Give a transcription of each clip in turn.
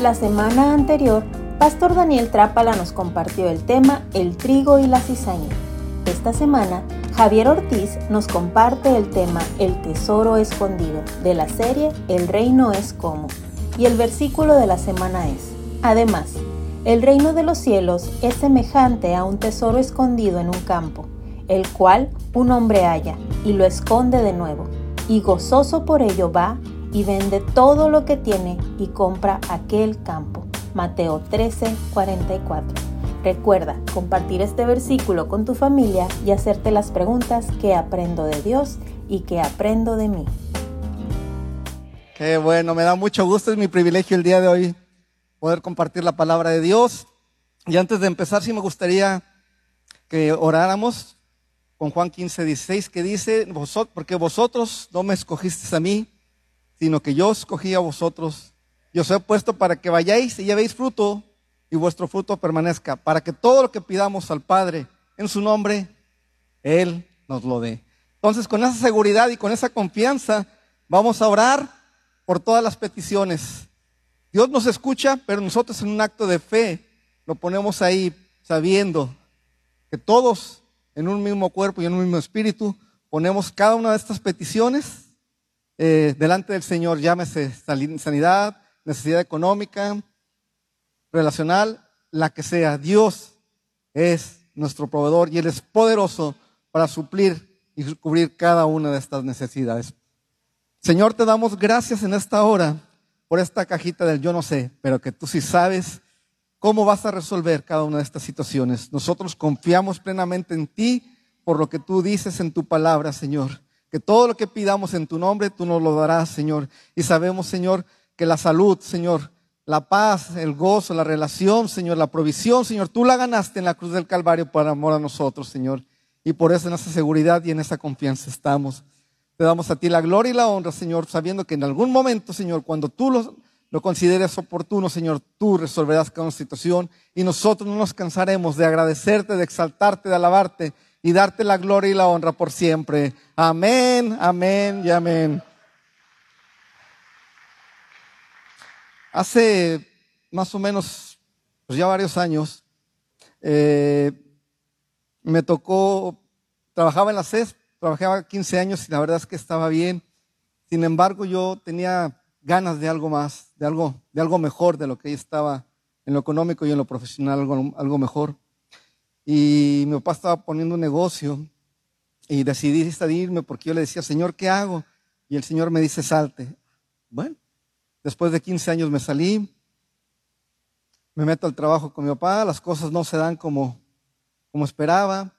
La semana anterior, Pastor Daniel Trápala nos compartió el tema El trigo y la cizaña. Esta semana, Javier Ortiz nos comparte el tema El tesoro escondido de la serie El reino es como. Y el versículo de la semana es, además, el reino de los cielos es semejante a un tesoro escondido en un campo, el cual un hombre halla y lo esconde de nuevo, y gozoso por ello va y vende todo lo que tiene y compra aquel campo. Mateo 13, 44. Recuerda compartir este versículo con tu familia y hacerte las preguntas que aprendo de Dios y que aprendo de mí. Qué bueno, me da mucho gusto, es mi privilegio el día de hoy poder compartir la palabra de Dios. Y antes de empezar, sí me gustaría que oráramos con Juan 15, 16, que dice, porque vosotros no me escogisteis a mí, sino que yo escogí a vosotros. Yo os he puesto para que vayáis y llevéis fruto y vuestro fruto permanezca, para que todo lo que pidamos al Padre en su nombre, Él nos lo dé. Entonces, con esa seguridad y con esa confianza, vamos a orar por todas las peticiones. Dios nos escucha, pero nosotros en un acto de fe lo ponemos ahí sabiendo que todos en un mismo cuerpo y en un mismo espíritu ponemos cada una de estas peticiones eh, delante del Señor, llámese sanidad, necesidad económica, relacional, la que sea. Dios es nuestro proveedor y Él es poderoso para suplir y cubrir cada una de estas necesidades. Señor, te damos gracias en esta hora por esta cajita del yo no sé, pero que tú sí sabes cómo vas a resolver cada una de estas situaciones. Nosotros confiamos plenamente en ti por lo que tú dices en tu palabra, Señor. Que todo lo que pidamos en tu nombre, tú nos lo darás, Señor. Y sabemos, Señor, que la salud, Señor, la paz, el gozo, la relación, Señor, la provisión, Señor, tú la ganaste en la cruz del Calvario por amor a nosotros, Señor. Y por eso en esa seguridad y en esa confianza estamos. Te damos a ti la gloria y la honra, Señor, sabiendo que en algún momento, Señor, cuando tú lo, lo consideres oportuno, Señor, tú resolverás cada situación y nosotros no nos cansaremos de agradecerte, de exaltarte, de alabarte y darte la gloria y la honra por siempre. Amén, amén y amén. Hace más o menos, pues ya varios años, eh, me tocó, trabajaba en la CES, trabajaba 15 años y la verdad es que estaba bien. Sin embargo, yo tenía ganas de algo más, de algo, de algo mejor de lo que estaba en lo económico y en lo profesional, algo, algo mejor. Y mi papá estaba poniendo un negocio y decidí salirme porque yo le decía, Señor, ¿qué hago? Y el Señor me dice, salte. Bueno, después de 15 años me salí, me meto al trabajo con mi papá, las cosas no se dan como, como esperaba.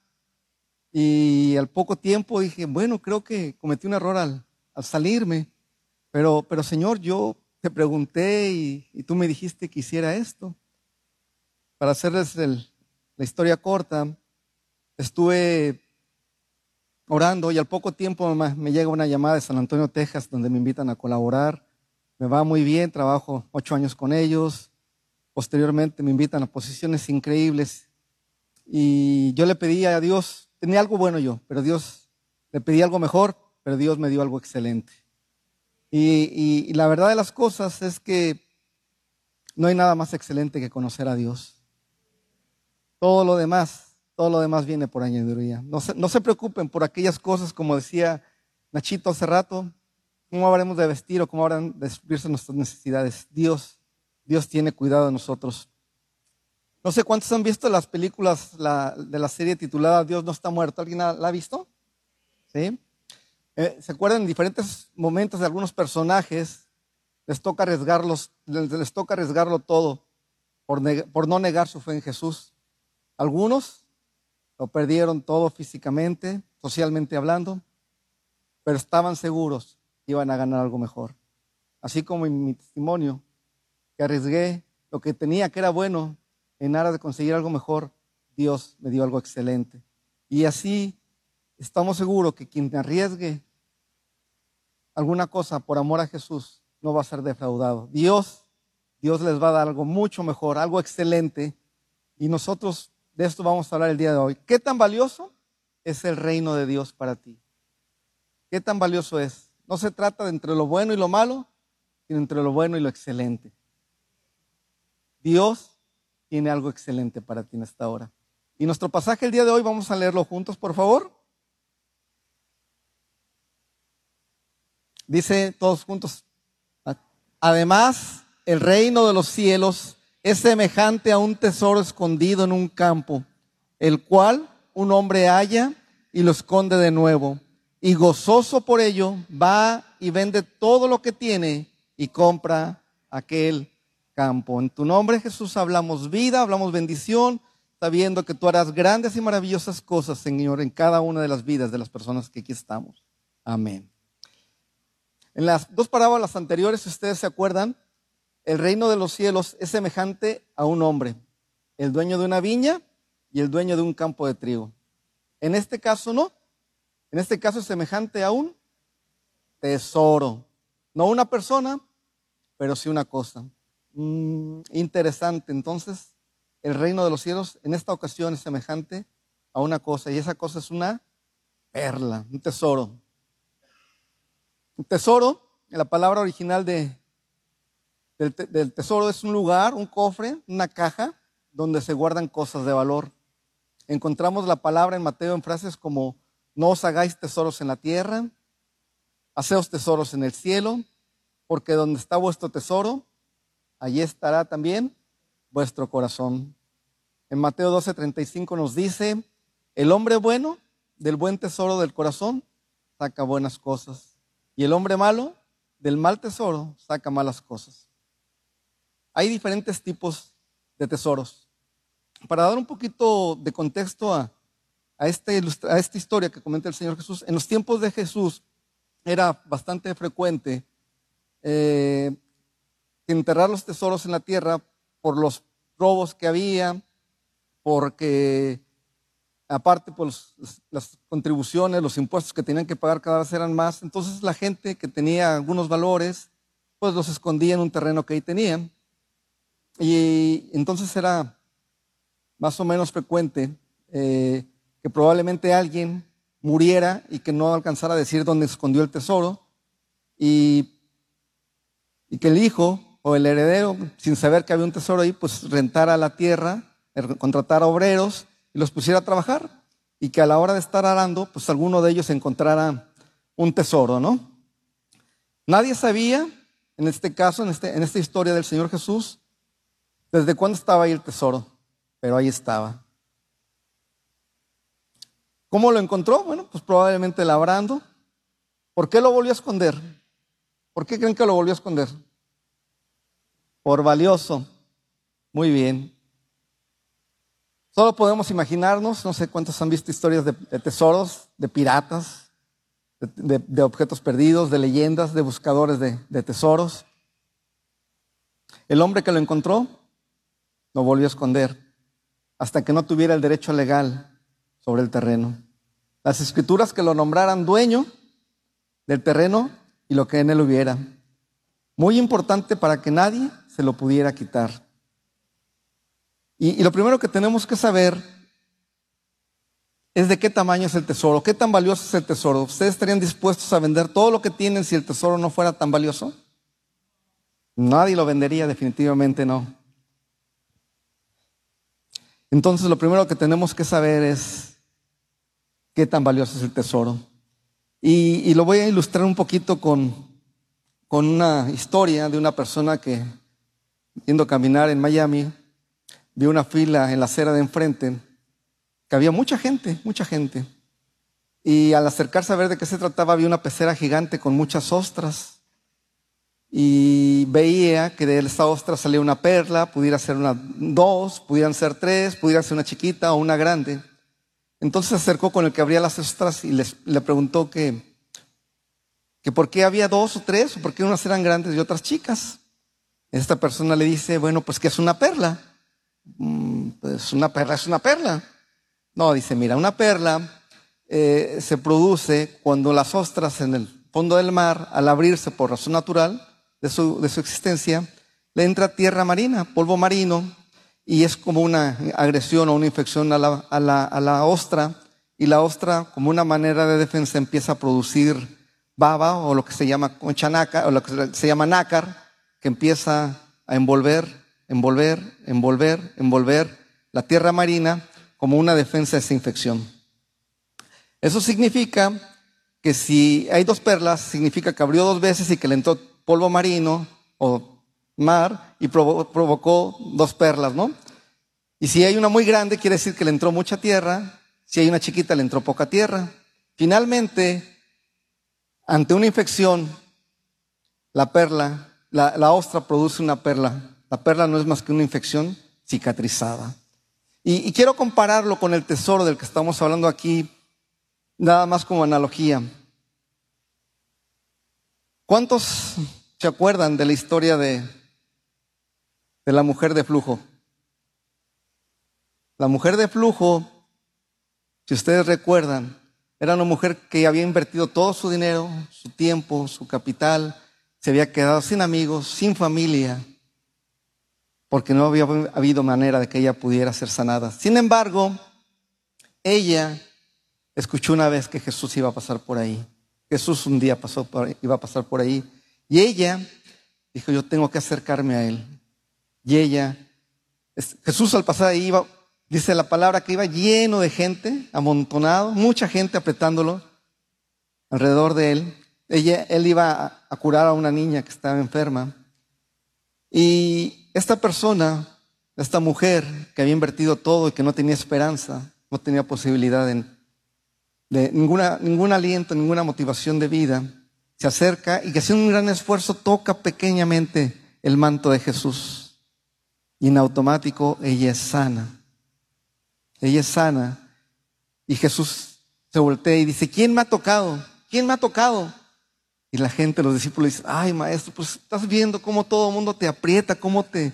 Y al poco tiempo dije, bueno, creo que cometí un error al, salirme, pero, pero Señor, yo te pregunté y, y, tú me dijiste que hiciera esto. Para hacerles el, la historia corta, estuve orando y al poco tiempo me llega una llamada de San Antonio, Texas, donde me invitan a colaborar. Me va muy bien, trabajo ocho años con ellos. Posteriormente me invitan a posiciones increíbles. Y yo le pedí a Dios, tenía algo bueno yo, pero Dios, le pedí algo mejor, pero Dios me dio algo excelente. Y, y la verdad de las cosas es que no hay nada más excelente que conocer a Dios. Todo lo demás, todo lo demás viene por añadiduría. No se, no se preocupen por aquellas cosas, como decía Nachito hace rato, cómo habremos de vestir o cómo habrán de suplirse nuestras necesidades. Dios, Dios tiene cuidado de nosotros. No sé cuántos han visto las películas de la serie titulada Dios no está muerto. ¿Alguien la, ha visto? ¿Sí? Eh, ¿Se acuerdan en diferentes momentos de algunos personajes? Les toca arriesgarlos, les, toca arriesgarlo todo por no negar su fe en Jesús. Algunos lo perdieron todo físicamente, socialmente hablando, pero estaban seguros que iban a ganar algo mejor. Así como en mi testimonio, que arriesgué lo que tenía que era bueno en aras de conseguir algo mejor, Dios me dio algo excelente. Y así estamos seguros que quien arriesgue alguna cosa por amor a Jesús no va a ser defraudado. Dios, Dios les va a dar algo mucho mejor, algo excelente. Y nosotros de esto vamos a hablar el día de hoy. ¿Qué tan valioso es el reino de Dios para ti? ¿Qué tan valioso es? No se trata de entre lo bueno y lo malo, sino entre lo bueno y lo excelente. Dios tiene algo excelente para ti en esta hora. Y nuestro pasaje el día de hoy, vamos a leerlo juntos, por favor. Dice todos juntos. Además, el reino de los cielos es semejante a un tesoro escondido en un campo, el cual un hombre halla y lo esconde de nuevo. Y gozoso por ello va y vende todo lo que tiene y compra aquel campo. En tu nombre Jesús hablamos vida, hablamos bendición, sabiendo que tú harás grandes y maravillosas cosas, Señor, en cada una de las vidas de las personas que aquí estamos. Amén. En las dos parábolas anteriores, si ustedes se acuerdan, el reino de los cielos es semejante a un hombre, el dueño de una viña y el dueño de un campo de trigo. En este caso no. En este caso es semejante a un tesoro. No una persona, pero sí una cosa. Mm, interesante. Entonces, el reino de los cielos en esta ocasión es semejante a una cosa y esa cosa es una perla, un tesoro. Un tesoro, la palabra original de, del, tesoro es un lugar, un cofre, una caja donde se guardan cosas de valor. Encontramos la palabra en Mateo en frases como no os hagáis tesoros en la tierra, haceos tesoros en el cielo, porque donde está vuestro tesoro, allí estará también vuestro corazón. En Mateo 12:35 nos dice, el hombre bueno del buen tesoro del corazón saca buenas cosas, y el hombre malo del mal tesoro saca malas cosas. Hay diferentes tipos de tesoros. Para dar un poquito de contexto a, este a esta historia que comenta el Señor Jesús, en los tiempos de Jesús era bastante frecuente eh, enterrar los tesoros en la tierra por los robos que había, porque aparte pues las contribuciones, los impuestos que tenían que pagar cada vez eran más, entonces la gente que tenía algunos valores, pues los escondía en un terreno que ahí tenían. Y entonces era más o menos frecuente eh, que probablemente alguien muriera y que no alcanzara a decir dónde escondió el tesoro y, y que el hijo o el heredero, sin saber que había un tesoro ahí, pues rentara la tierra, er, contratara obreros y los pusiera a trabajar. Y que a la hora de estar arando, pues alguno de ellos encontrara un tesoro, ¿no? Nadie sabía, en este caso, en, este, en esta historia del Señor Jesús, desde cuándo estaba ahí el tesoro, pero ahí estaba. ¿Cómo lo encontró? Bueno, pues probablemente labrando. ¿Por qué lo volvió a esconder? ¿Por qué creen que lo volvió a esconder? por valioso. Muy bien. Solo podemos imaginarnos, no sé cuántos han visto historias de, tesoros, de piratas, de, objetos perdidos, de leyendas, de buscadores de tesoros. El hombre que lo encontró lo volvió a esconder hasta que no tuviera el derecho legal sobre el terreno. Las escrituras que lo nombraran dueño del terreno y lo que en él hubiera. Muy importante para que nadie se lo pudiera quitar. Y, lo primero que tenemos que saber es de qué tamaño es el tesoro, qué tan valioso es el tesoro. ¿Ustedes estarían dispuestos a vender todo lo que tienen si el tesoro no fuera tan valioso? Nadie lo vendería, definitivamente no. Entonces lo primero que tenemos que saber es qué tan valioso es el tesoro. Y, lo voy a ilustrar un poquito con, con una historia de una persona que yendo a caminar en Miami, vi una fila en la acera de enfrente, que había mucha gente, mucha gente. Y al acercarse a ver de qué se trataba, vi una pecera gigante con muchas ostras. Y veía que de esa ostra salía una perla, pudiera ser una dos, pudieran ser tres, pudiera ser una chiquita o una grande. Entonces se acercó con el que abría las ostras y le preguntó que, que por qué había dos o tres, o por qué unas eran grandes y otras chicas. Esta persona le dice, bueno, pues que es una perla. Mm, pues una perla es una perla. No, dice, mira, una perla eh, se produce cuando las ostras en el fondo del mar, al abrirse por razón natural de su, de su existencia, le entra tierra marina, polvo marino, y es como una agresión o una infección a la, a la, a la ostra, y la ostra, como una manera de defensa, empieza a producir baba o lo que se llama concha o lo que se llama nácar, que empieza a envolver envolver, envolver, envolver la tierra marina como una defensa de esa infección. Eso significa que si hay dos perlas, significa que abrió dos veces y que le entró polvo marino o mar y provocó dos perlas, ¿no? Y si hay una muy grande, quiere decir que le entró mucha tierra. Si hay una chiquita, le entró poca tierra. Finalmente, ante una infección, la perla, la, ostra produce una perla. La perla no es más que una infección cicatrizada. Y, y quiero compararlo con el tesoro del que estamos hablando aquí, nada más como analogía. ¿Cuántos se acuerdan de la historia de, de la mujer de flujo? La mujer de flujo, si ustedes recuerdan, era una mujer que había invertido todo su dinero, su tiempo, su capital, se había quedado sin amigos, sin familia, porque no había habido manera de que ella pudiera ser sanada. Sin embargo, ella escuchó una vez que Jesús iba a pasar por ahí. Jesús un día pasó iba a pasar por ahí. Y ella dijo, yo tengo que acercarme a él. Y ella, Jesús al pasar ahí iba Dice la palabra que iba lleno de gente, amontonado, mucha gente apretándolo alrededor de él. Ella, él iba a curar a una niña que estaba enferma. Y esta persona, esta mujer que había invertido todo y que no tenía esperanza, no tenía posibilidad de ninguna, ningún aliento, ninguna motivación de vida, se acerca y haciendo un gran esfuerzo toca pequeñamente el manto de Jesús. Y en automático ella es sana ella es sana. Y Jesús se voltea y dice, ¿quién me ha tocado? ¿Quién me ha tocado? Y la gente, los discípulos dicen, ay maestro, pues estás viendo cómo todo el mundo te aprieta, cómo te,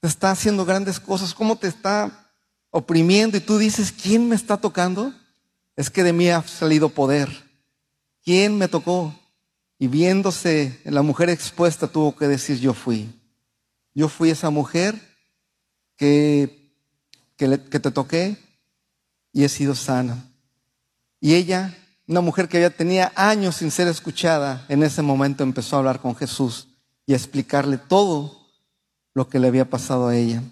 te está haciendo grandes cosas, cómo te está oprimiendo y tú dices, ¿quién me está tocando? Es que de mí ha salido poder. ¿Quién me tocó? Y viéndose la mujer expuesta tuvo que decir, yo fui. Yo fui esa mujer que que, te toqué y he sido sana. Y ella, una mujer que ya tenía años sin ser escuchada, en ese momento empezó a hablar con Jesús y a explicarle todo lo que le había pasado a ella.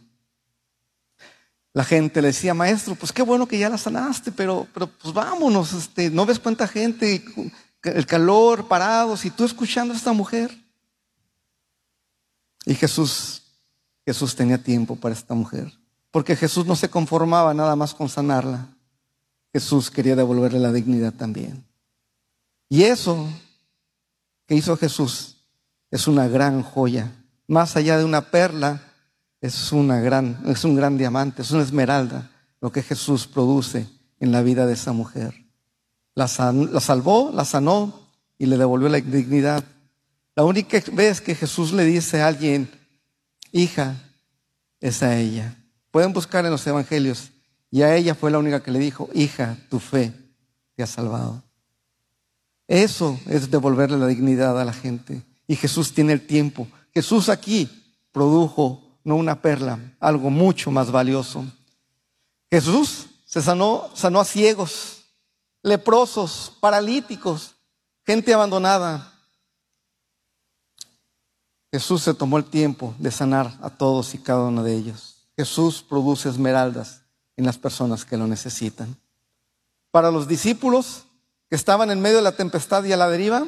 La gente le decía, maestro, pues qué bueno que ya la sanaste, pero, pero pues vámonos, este, no ves cuánta gente, el calor, parados, y tú escuchando a esta mujer. Y Jesús, Jesús tenía tiempo para esta mujer. Porque Jesús no se conformaba nada más con sanarla. Jesús quería devolverle la dignidad también. Y eso que hizo Jesús es una gran joya. Más allá de una perla, es, una gran, es un gran diamante, es una esmeralda lo que Jesús produce en la vida de esa mujer. La, la salvó, la sanó y le devolvió la dignidad. La única vez que Jesús le dice a alguien, hija, es a ella. Pueden buscar en los evangelios. Y a ella fue la única que le dijo, hija, tu fe te ha salvado. Eso es devolverle la dignidad a la gente. Y Jesús tiene el tiempo. Jesús aquí produjo no una perla, algo mucho más valioso. Jesús se sanó, sanó a ciegos, leprosos, paralíticos, gente abandonada. Jesús se tomó el tiempo de sanar a todos y cada uno de ellos. Jesús produce esmeraldas en las personas que lo necesitan. Para los discípulos que estaban en medio de la tempestad y a la deriva,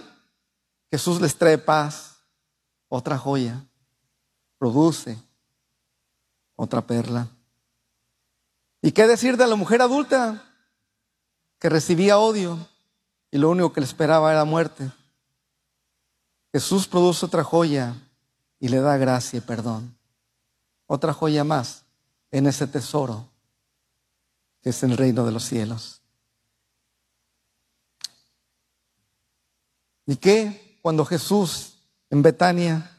Jesús les trae paz, otra joya, produce otra perla. ¿Y qué decir de la mujer adulta que recibía odio y lo único que le esperaba era muerte? Jesús produce otra joya y le da gracia y perdón otra joya más en ese tesoro que es el reino de los cielos. ¿Y qué? Cuando Jesús en Betania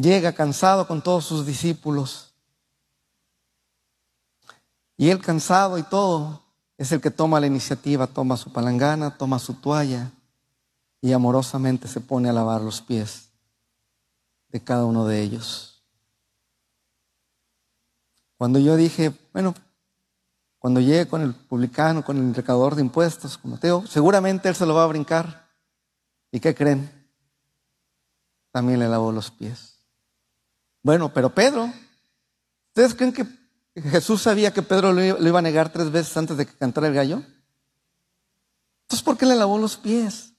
llega cansado con todos sus discípulos, y él cansado y todo, es el que toma la iniciativa, toma su palangana, toma su toalla y amorosamente se pone a lavar los pies de cada uno de ellos. Cuando yo dije, bueno, cuando llegue con el publicano, con el recaudador de impuestos, con Mateo, seguramente él se lo va a brincar. ¿Y qué creen? También le lavó los pies. Bueno, pero Pedro, ¿ustedes creen que Jesús sabía que Pedro lo iba a negar tres veces antes de que cantara el gallo? Entonces, ¿por qué le lavó los pies?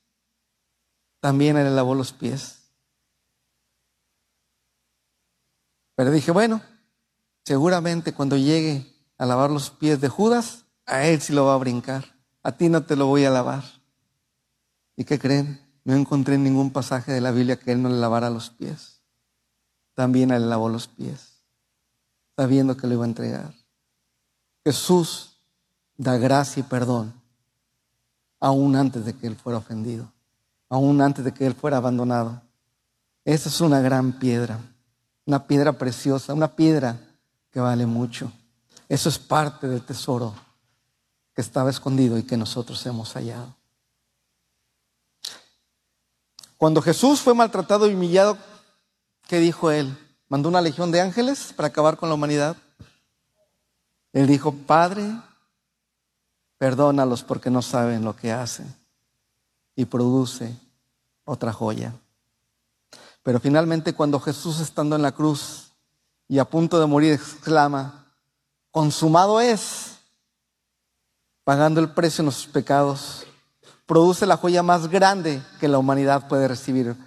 También le lavó los pies. Pero dije, bueno, seguramente cuando llegue a lavar los pies de Judas, a él sí lo va a brincar. A ti no te lo voy a lavar. ¿Y qué creen? No encontré ningún pasaje de la Biblia que él no le lavara los pies. También le lavó los pies, sabiendo que lo iba a entregar. Jesús da gracia y perdón, aún antes de que él fuera ofendido, aún antes de que él fuera abandonado. Esa es una gran piedra, una piedra preciosa, una piedra que vale mucho. Eso es parte del tesoro que estaba escondido y que nosotros hemos hallado. Cuando Jesús fue maltratado y humillado, ¿qué dijo él? ¿Mandó una legión de ángeles para acabar con la humanidad? Él dijo, Padre, perdónalos porque no saben lo que hacen. Y produce otra joya. Pero finalmente cuando Jesús estando en la cruz y a punto de morir exclama, consumado es, pagando el precio de nuestros pecados, produce la joya más grande que la humanidad puede recibir.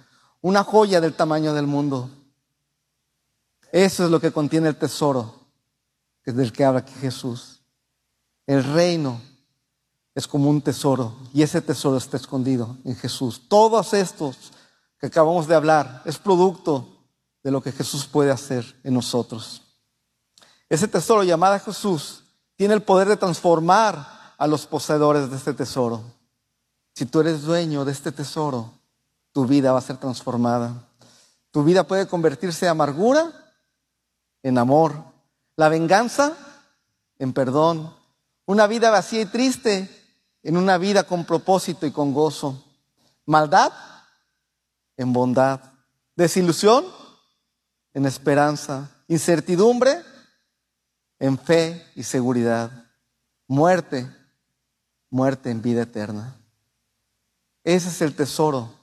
Una joya del tamaño del mundo. Eso es lo que contiene el tesoro del que habla aquí Jesús. El reino es como un tesoro y ese tesoro está escondido en Jesús. Todos estos que acabamos de hablar es producto de lo que Jesús puede hacer en nosotros. Ese tesoro llamado Jesús tiene el poder de transformar a los poseedores de este tesoro. Si tú eres dueño de este tesoro, tu vida va a ser transformada. Tu vida puede convertirse de amargura en amor, la venganza en perdón, una vida vacía y triste en una vida con propósito y con gozo, maldad en bondad, desilusión en esperanza, incertidumbre en fe y seguridad. Muerte, muerte en vida eterna. Ese es el tesoro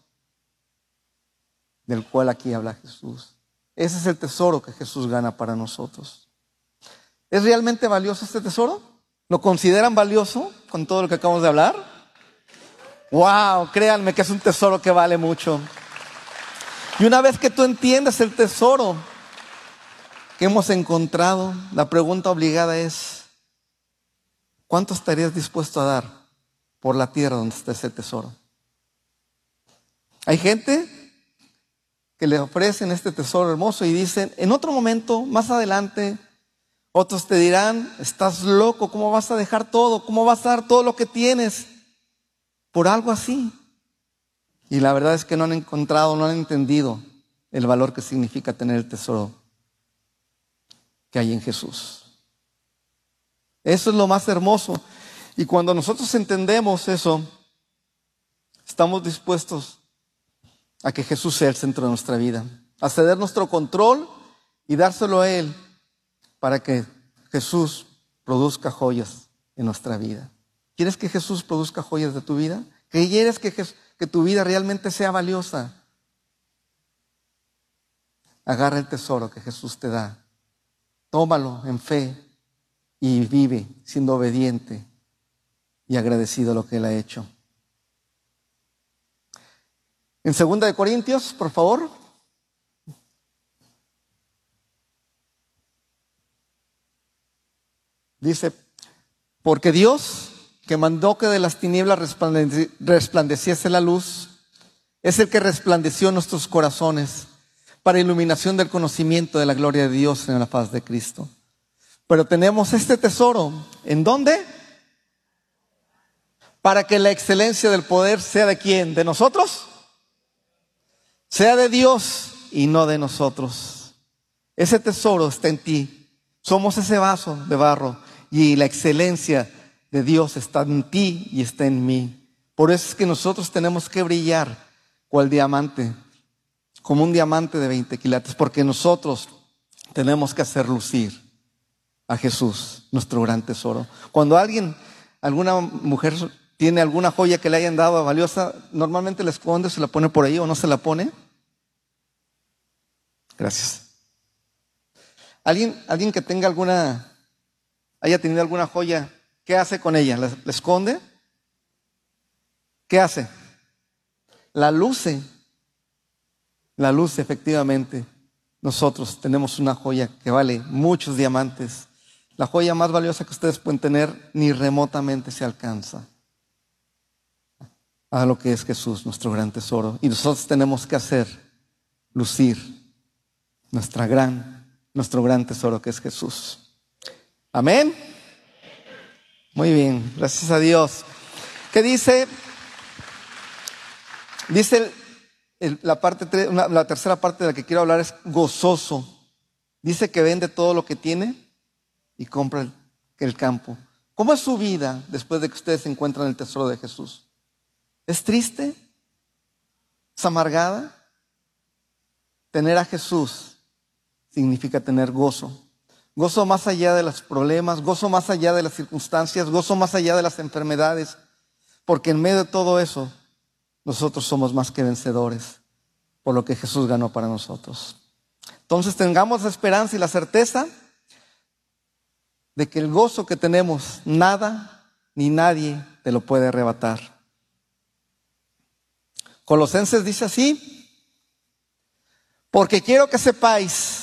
del cual aquí habla Jesús. Ese es el tesoro que Jesús gana para nosotros. ¿Es realmente valioso este tesoro? ¿Lo consideran valioso con todo lo que acabamos de hablar? Wow, créanme que es un tesoro que vale mucho. Y una vez que tú entiendes el tesoro que hemos encontrado, la pregunta obligada es, ¿cuánto estarías dispuesto a dar por la tierra donde está ese tesoro? Hay gente que le ofrecen este tesoro hermoso y dicen, en otro momento, más adelante, otros te dirán, estás loco, ¿cómo vas a dejar todo? ¿Cómo vas a dar todo lo que tienes por algo así? Y la verdad es que no han encontrado, no han entendido el valor que significa tener el tesoro que hay en Jesús. Eso es lo más hermoso. Y cuando nosotros entendemos eso, estamos dispuestos a que Jesús sea el centro de nuestra vida, a ceder nuestro control y dárselo a Él para que Jesús produzca joyas en nuestra vida. ¿Quieres que Jesús produzca joyas de tu vida? ¿Quieres que, que tu vida realmente sea valiosa? Agarra el tesoro que Jesús te da Tómalo en fe y vive siendo obediente y agradecido a lo que Él ha hecho. En segunda de Corintios, por favor. Dice, porque Dios, que mandó que de las tinieblas resplandeciese la luz, es el que resplandeció nuestros corazones para iluminación del conocimiento de la gloria de Dios en la faz de Cristo. Pero tenemos este tesoro. ¿En dónde? Para que la excelencia del poder sea de quién? ¿De nosotros? Sea de Dios y no de nosotros. Ese tesoro está en ti. Somos ese vaso de barro y la excelencia de Dios está en ti y está en mí. Por eso es que nosotros tenemos que brillar cual diamante como un diamante de 20 quilates, porque nosotros tenemos que hacer lucir a Jesús, nuestro gran tesoro. Cuando alguien, alguna mujer tiene alguna joya que le hayan dado valiosa, normalmente la esconde, se la pone por ahí o no se la pone. Gracias. ¿Alguien, alguien que tenga alguna, haya tenido alguna joya, ¿qué hace con ella? ¿La, la esconde? ¿Qué hace? La luce. La luce, efectivamente. Nosotros tenemos una joya que vale muchos diamantes. La joya más valiosa que ustedes pueden tener ni remotamente se alcanza a lo que es Jesús, nuestro gran tesoro. Y nosotros tenemos que hacer lucir nuestra gran, nuestro gran tesoro que es Jesús. Amén. Muy bien, gracias a Dios. ¿Qué dice? Dice la, parte, la tercera parte de la que quiero hablar es gozoso. Dice que vende todo lo que tiene y compra el, campo. ¿Cómo es su vida después de que ustedes encuentran el tesoro de Jesús? ¿Es triste? ¿Es amargada? Tener a Jesús significa tener gozo. Gozo más allá de los problemas, gozo más allá de las circunstancias, gozo más allá de las enfermedades, porque en medio de todo eso nosotros somos más que vencedores por lo que Jesús ganó para nosotros. Entonces tengamos la esperanza y la certeza de que el gozo que tenemos, nada ni nadie te lo puede arrebatar. Colosenses dice así, porque quiero que sepáis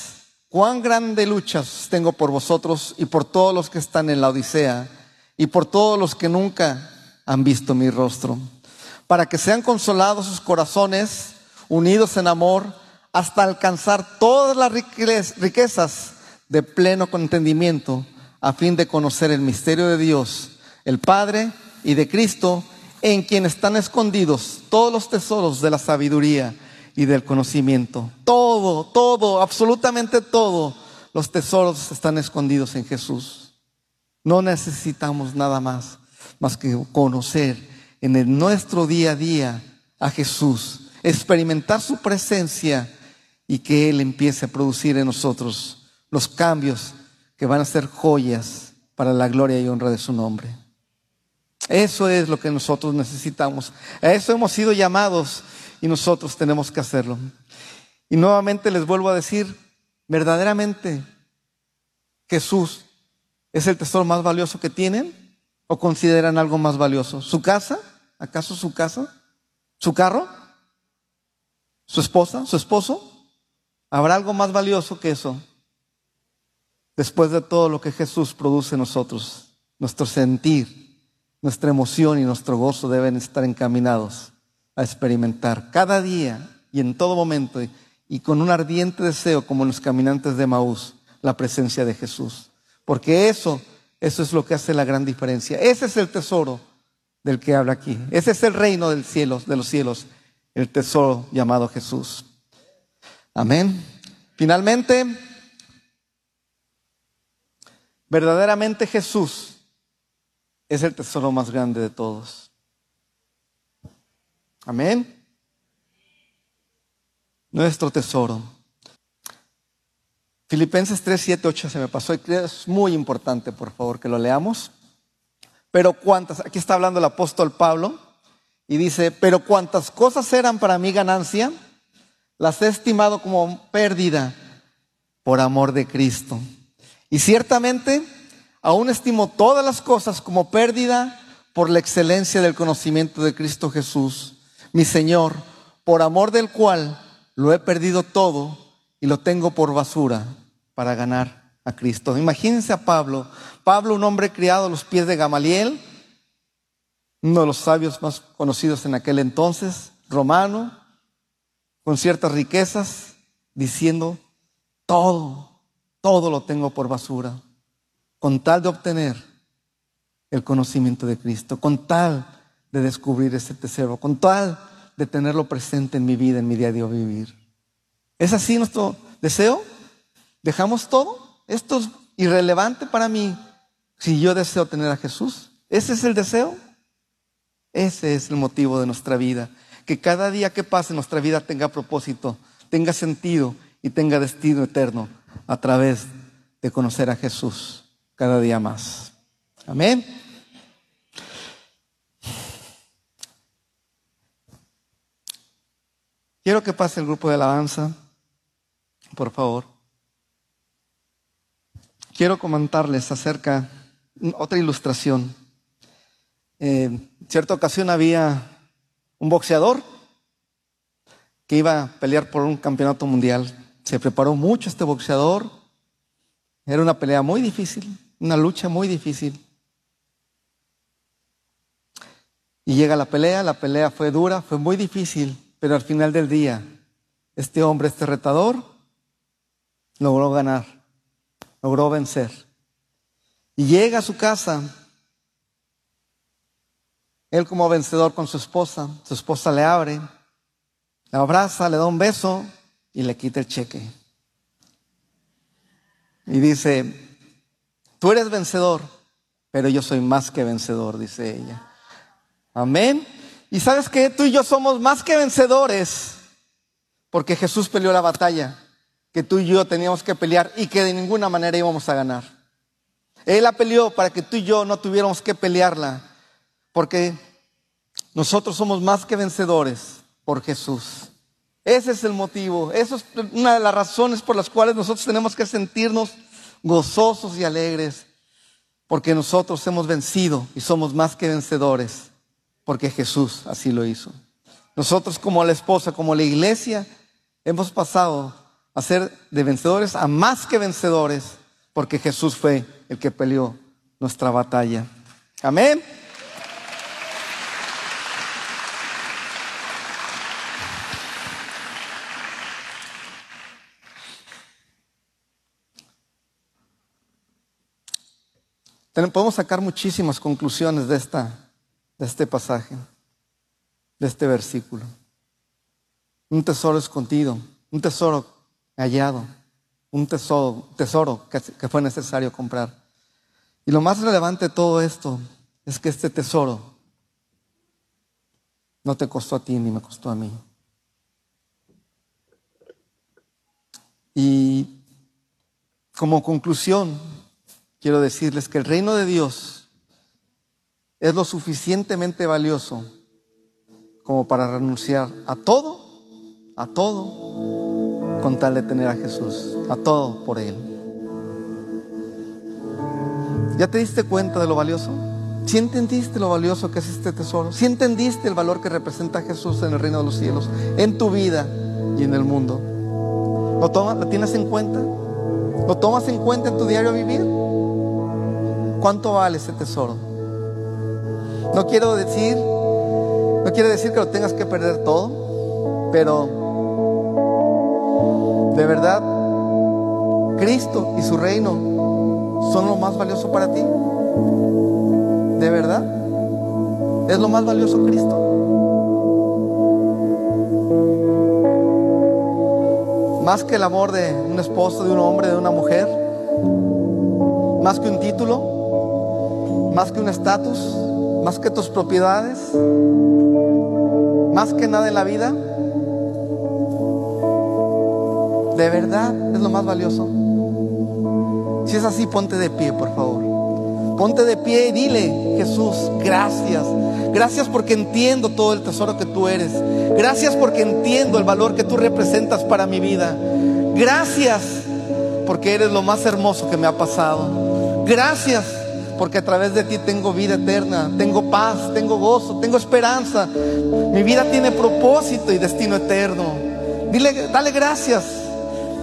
cuán grande luchas tengo por vosotros y por todos los que están en la Odisea y por todos los que nunca han visto mi rostro, para que sean consolados sus corazones, unidos en amor, hasta alcanzar todas las riquezas de pleno entendimiento, a fin de conocer el misterio de Dios, el Padre y de Cristo, en quien están escondidos todos los tesoros de la sabiduría y del conocimiento. Todo, todo, absolutamente todo, los tesoros están escondidos en Jesús. No necesitamos nada más, más que conocer en el nuestro día a día a Jesús, experimentar su presencia y que Él empiece a producir en nosotros los cambios que van a ser joyas para la gloria y honra de su nombre. Eso es lo que nosotros necesitamos. A eso hemos sido llamados y nosotros tenemos que hacerlo. Y nuevamente les vuelvo a decir, verdaderamente Jesús es el tesoro más valioso que tienen o consideran algo más valioso. ¿Su casa? ¿Acaso su casa? ¿Su carro? ¿Su esposa? ¿Su esposo? ¿Habrá algo más valioso que eso? Después de todo lo que Jesús produce en nosotros, nuestro sentir, nuestra emoción y nuestro gozo deben estar encaminados a experimentar cada día y en todo momento y con un ardiente deseo como los caminantes de Maús la presencia de Jesús. Porque eso, eso es lo que hace la gran diferencia. Ese es el tesoro del que habla aquí. Ese es el reino del cielo, de los cielos, el tesoro llamado Jesús. Amén. Finalmente, verdaderamente Jesús es el tesoro más grande de todos. Amén. Nuestro tesoro. Filipenses 3, 7, 8 se me pasó y es muy importante, por favor, que lo leamos. Pero cuántas, aquí está hablando el apóstol Pablo y dice, pero cuántas cosas eran para mí ganancia, las he estimado como pérdida por amor de Cristo. Y ciertamente Aún estimo todas las cosas como pérdida por la excelencia del conocimiento de Cristo Jesús, mi Señor, por amor del cual lo he perdido todo y lo tengo por basura para ganar a Cristo. Imagínense a Pablo, Pablo un hombre criado a los pies de Gamaliel, uno de los sabios más conocidos en aquel entonces, romano, con ciertas riquezas, diciendo, todo, todo lo tengo por basura con tal de obtener el conocimiento de Cristo, con tal de descubrir ese tesoro, con tal de tenerlo presente en mi vida, en mi día a día vivir. ¿Es así nuestro deseo? ¿Dejamos todo? ¿Esto es irrelevante para mí si yo deseo tener a Jesús? ¿Ese es el deseo? Ese es el motivo de nuestra vida. Que cada día que pase nuestra vida tenga propósito, tenga sentido y tenga destino eterno a través de conocer a Jesús cada día más. Amén. Quiero que pase el grupo de alabanza, por favor. quiero comentarles acerca otra ilustración. Eh, en cierta ocasión había un boxeador que iba a pelear por un campeonato mundial. Se preparó mucho este boxeador. Era una pelea muy difícil, una lucha muy difícil. Y llega la pelea, la pelea fue dura, fue muy difícil, pero al final del día, este hombre, este retador, logró ganar, logró vencer. Y llega a su casa, él como vencedor con su esposa, su esposa le abre, la abraza, le da un beso y le quita el cheque. Y dice, tú eres vencedor, pero yo soy más que vencedor, dice ella. Amén. Y sabes que tú y yo somos más que vencedores, porque Jesús peleó la batalla que tú y yo teníamos que pelear y que de ninguna manera íbamos a ganar. Él la peleó para que tú y yo no tuviéramos que pelearla, porque nosotros somos más que vencedores por Jesús. Ese es el motivo, esa es una de las razones por las cuales nosotros tenemos que sentirnos gozosos y alegres, porque nosotros hemos vencido y somos más que vencedores, porque Jesús así lo hizo. Nosotros como la esposa, como la iglesia, hemos pasado a ser de vencedores a más que vencedores, porque Jesús fue el que peleó nuestra batalla. Amén. Podemos sacar muchísimas conclusiones de, esta, de este pasaje, de este versículo. Un tesoro escondido, un tesoro hallado, un tesoro, tesoro que, que fue necesario comprar. Y lo más relevante de todo esto es que este tesoro no te costó a ti ni me costó a mí. Y como conclusión, quiero decirles que el reino de Dios es lo suficientemente valioso como para renunciar a todo, a todo, con tal de tener a Jesús, a todo por Él. ¿Ya te diste cuenta de lo valioso? ¿Si entendiste lo valioso que es este tesoro? ¿Si entendiste el valor que representa Jesús en el reino de los cielos, en tu vida y en el mundo? ¿Lo, tomas, ¿Lo tienes en cuenta? ¿Lo tomas en cuenta en tu diario vivir? ¿Cuánto vale ese tesoro? No quiero decir, no quiere decir que lo tengas que perder todo, pero de verdad, Cristo y su reino son lo más valioso para ti. De verdad, es lo más valioso Cristo. Más que el amor de un esposo, de un hombre, de una mujer, más que un título, más que un estatus, más que tus propiedades, más que nada en la vida. De verdad es lo más valioso. Si es así, ponte de pie, por favor. Ponte de pie y dile, Jesús, gracias. Gracias porque entiendo todo el tesoro que tú eres. Gracias porque entiendo el valor que tú representas para mi vida. Gracias porque eres lo más hermoso que me ha pasado. Gracias porque a través de ti tengo vida eterna, tengo paz, tengo gozo, tengo esperanza. Mi vida tiene propósito y destino eterno. Dile, dale gracias,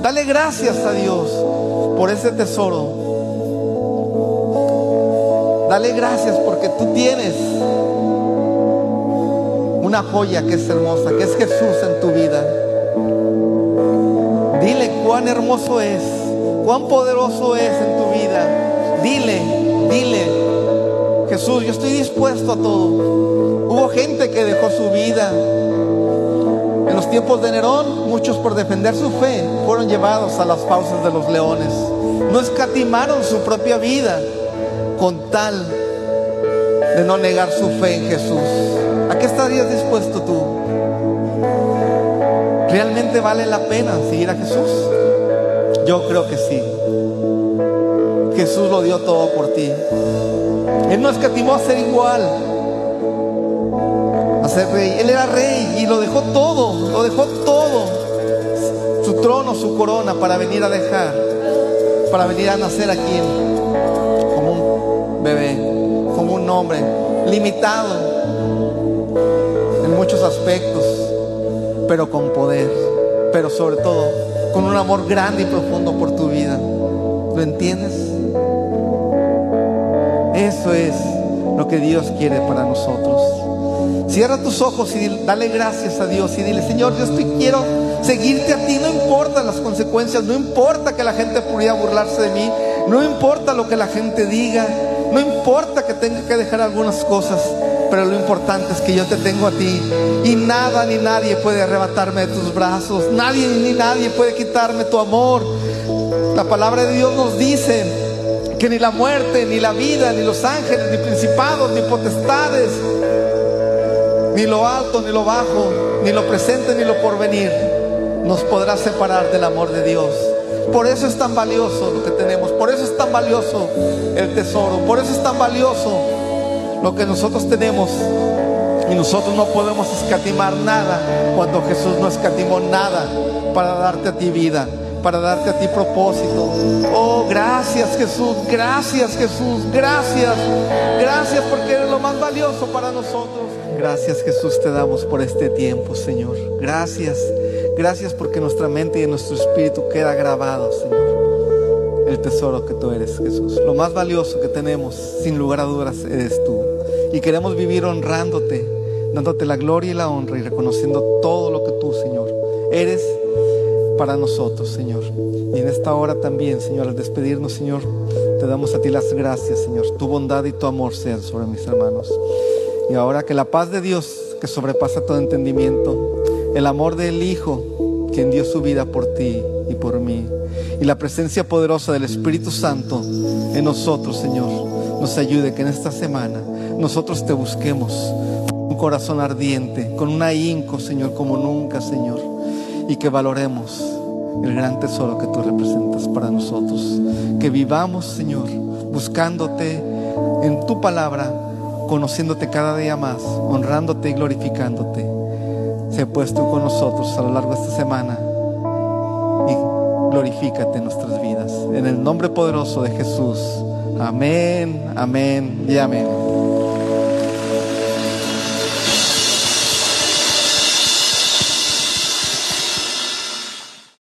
dale gracias a Dios por ese tesoro. Dale gracias porque tú tienes una joya que es hermosa, que es Jesús en tu vida. Dile cuán hermoso es, cuán poderoso es en tu vida. Dile Dile, Jesús, yo estoy dispuesto a todo. Hubo gente que dejó su vida. En los tiempos de Nerón, muchos por defender su fe fueron llevados a las fauces de los leones. No escatimaron su propia vida con tal de no negar su fe en Jesús. ¿A qué estarías dispuesto tú? ¿Realmente vale la pena seguir a Jesús? Yo creo que sí. Jesús lo dio todo por ti. Él no escatimó a ser igual, a ser rey. Él era rey y lo dejó todo, lo dejó todo. Su trono, su corona para venir a dejar para venir a nacer aquí como un bebé, como un hombre limitado en muchos aspectos, pero con poder, pero sobre todo con un amor grande y profundo por tu vida. ¿Lo entiendes? Eso es lo que Dios quiere para nosotros. Cierra tus ojos y dale gracias a Dios y dile, Señor, yo estoy quiero seguirte a ti, no importa las consecuencias, no importa que la gente pudiera burlarse de mí, no importa lo que la gente diga, no importa que tenga que dejar algunas cosas, pero lo importante es que yo te tengo a ti y nada ni nadie puede arrebatarme de tus brazos, nadie ni nadie puede quitarme tu amor. La palabra de Dios nos dice que ni la muerte, ni la vida, ni los ángeles, ni principados, ni potestades, ni lo alto, ni lo bajo, ni lo presente, ni lo porvenir, nos podrá separar del amor de Dios. Por eso es tan valioso lo que tenemos, por eso es tan valioso el tesoro, por eso es tan valioso lo que nosotros tenemos. Y nosotros no podemos escatimar nada cuando Jesús no escatimó nada para darte a ti vida, para darte a ti propósito. Oh, gracias Jesús, gracias Jesús, gracias, gracias porque eres lo más valioso para nosotros. Gracias Jesús te damos por este tiempo, Señor. Gracias. Gracias porque nuestra mente y nuestro espíritu queda grabado, Señor. El tesoro que tú eres, Jesús. Lo más valioso que tenemos, sin lugar a dudas, eres tú. Y queremos vivir honrándote, dándote la gloria y la honra y reconociendo todo lo que tú, Señor, eres para nosotros, Señor. Y en esta hora también, Señor, al despedirnos, Señor, te damos a ti las gracias, Señor. Tu bondad y tu amor sean sobre mis hermanos. Y ahora que la paz de Dios, que sobrepasa todo entendimiento, el amor del Hijo, quien dio su vida por ti y por mí, y la presencia poderosa del Espíritu Santo en nosotros, Señor, nos ayude que en esta semana nosotros te busquemos un corazón ardiente, con un ahínco, Señor, como nunca, Señor, y que valoremos el gran tesoro que tú representas para nosotros. Que vivamos, Señor, buscándote en tu palabra conociéndote cada día más, honrándote y glorificándote. Sé pues tú con nosotros a lo largo de esta semana y glorifícate en nuestras vidas. En el nombre poderoso de Jesús. Amén, amén y amén.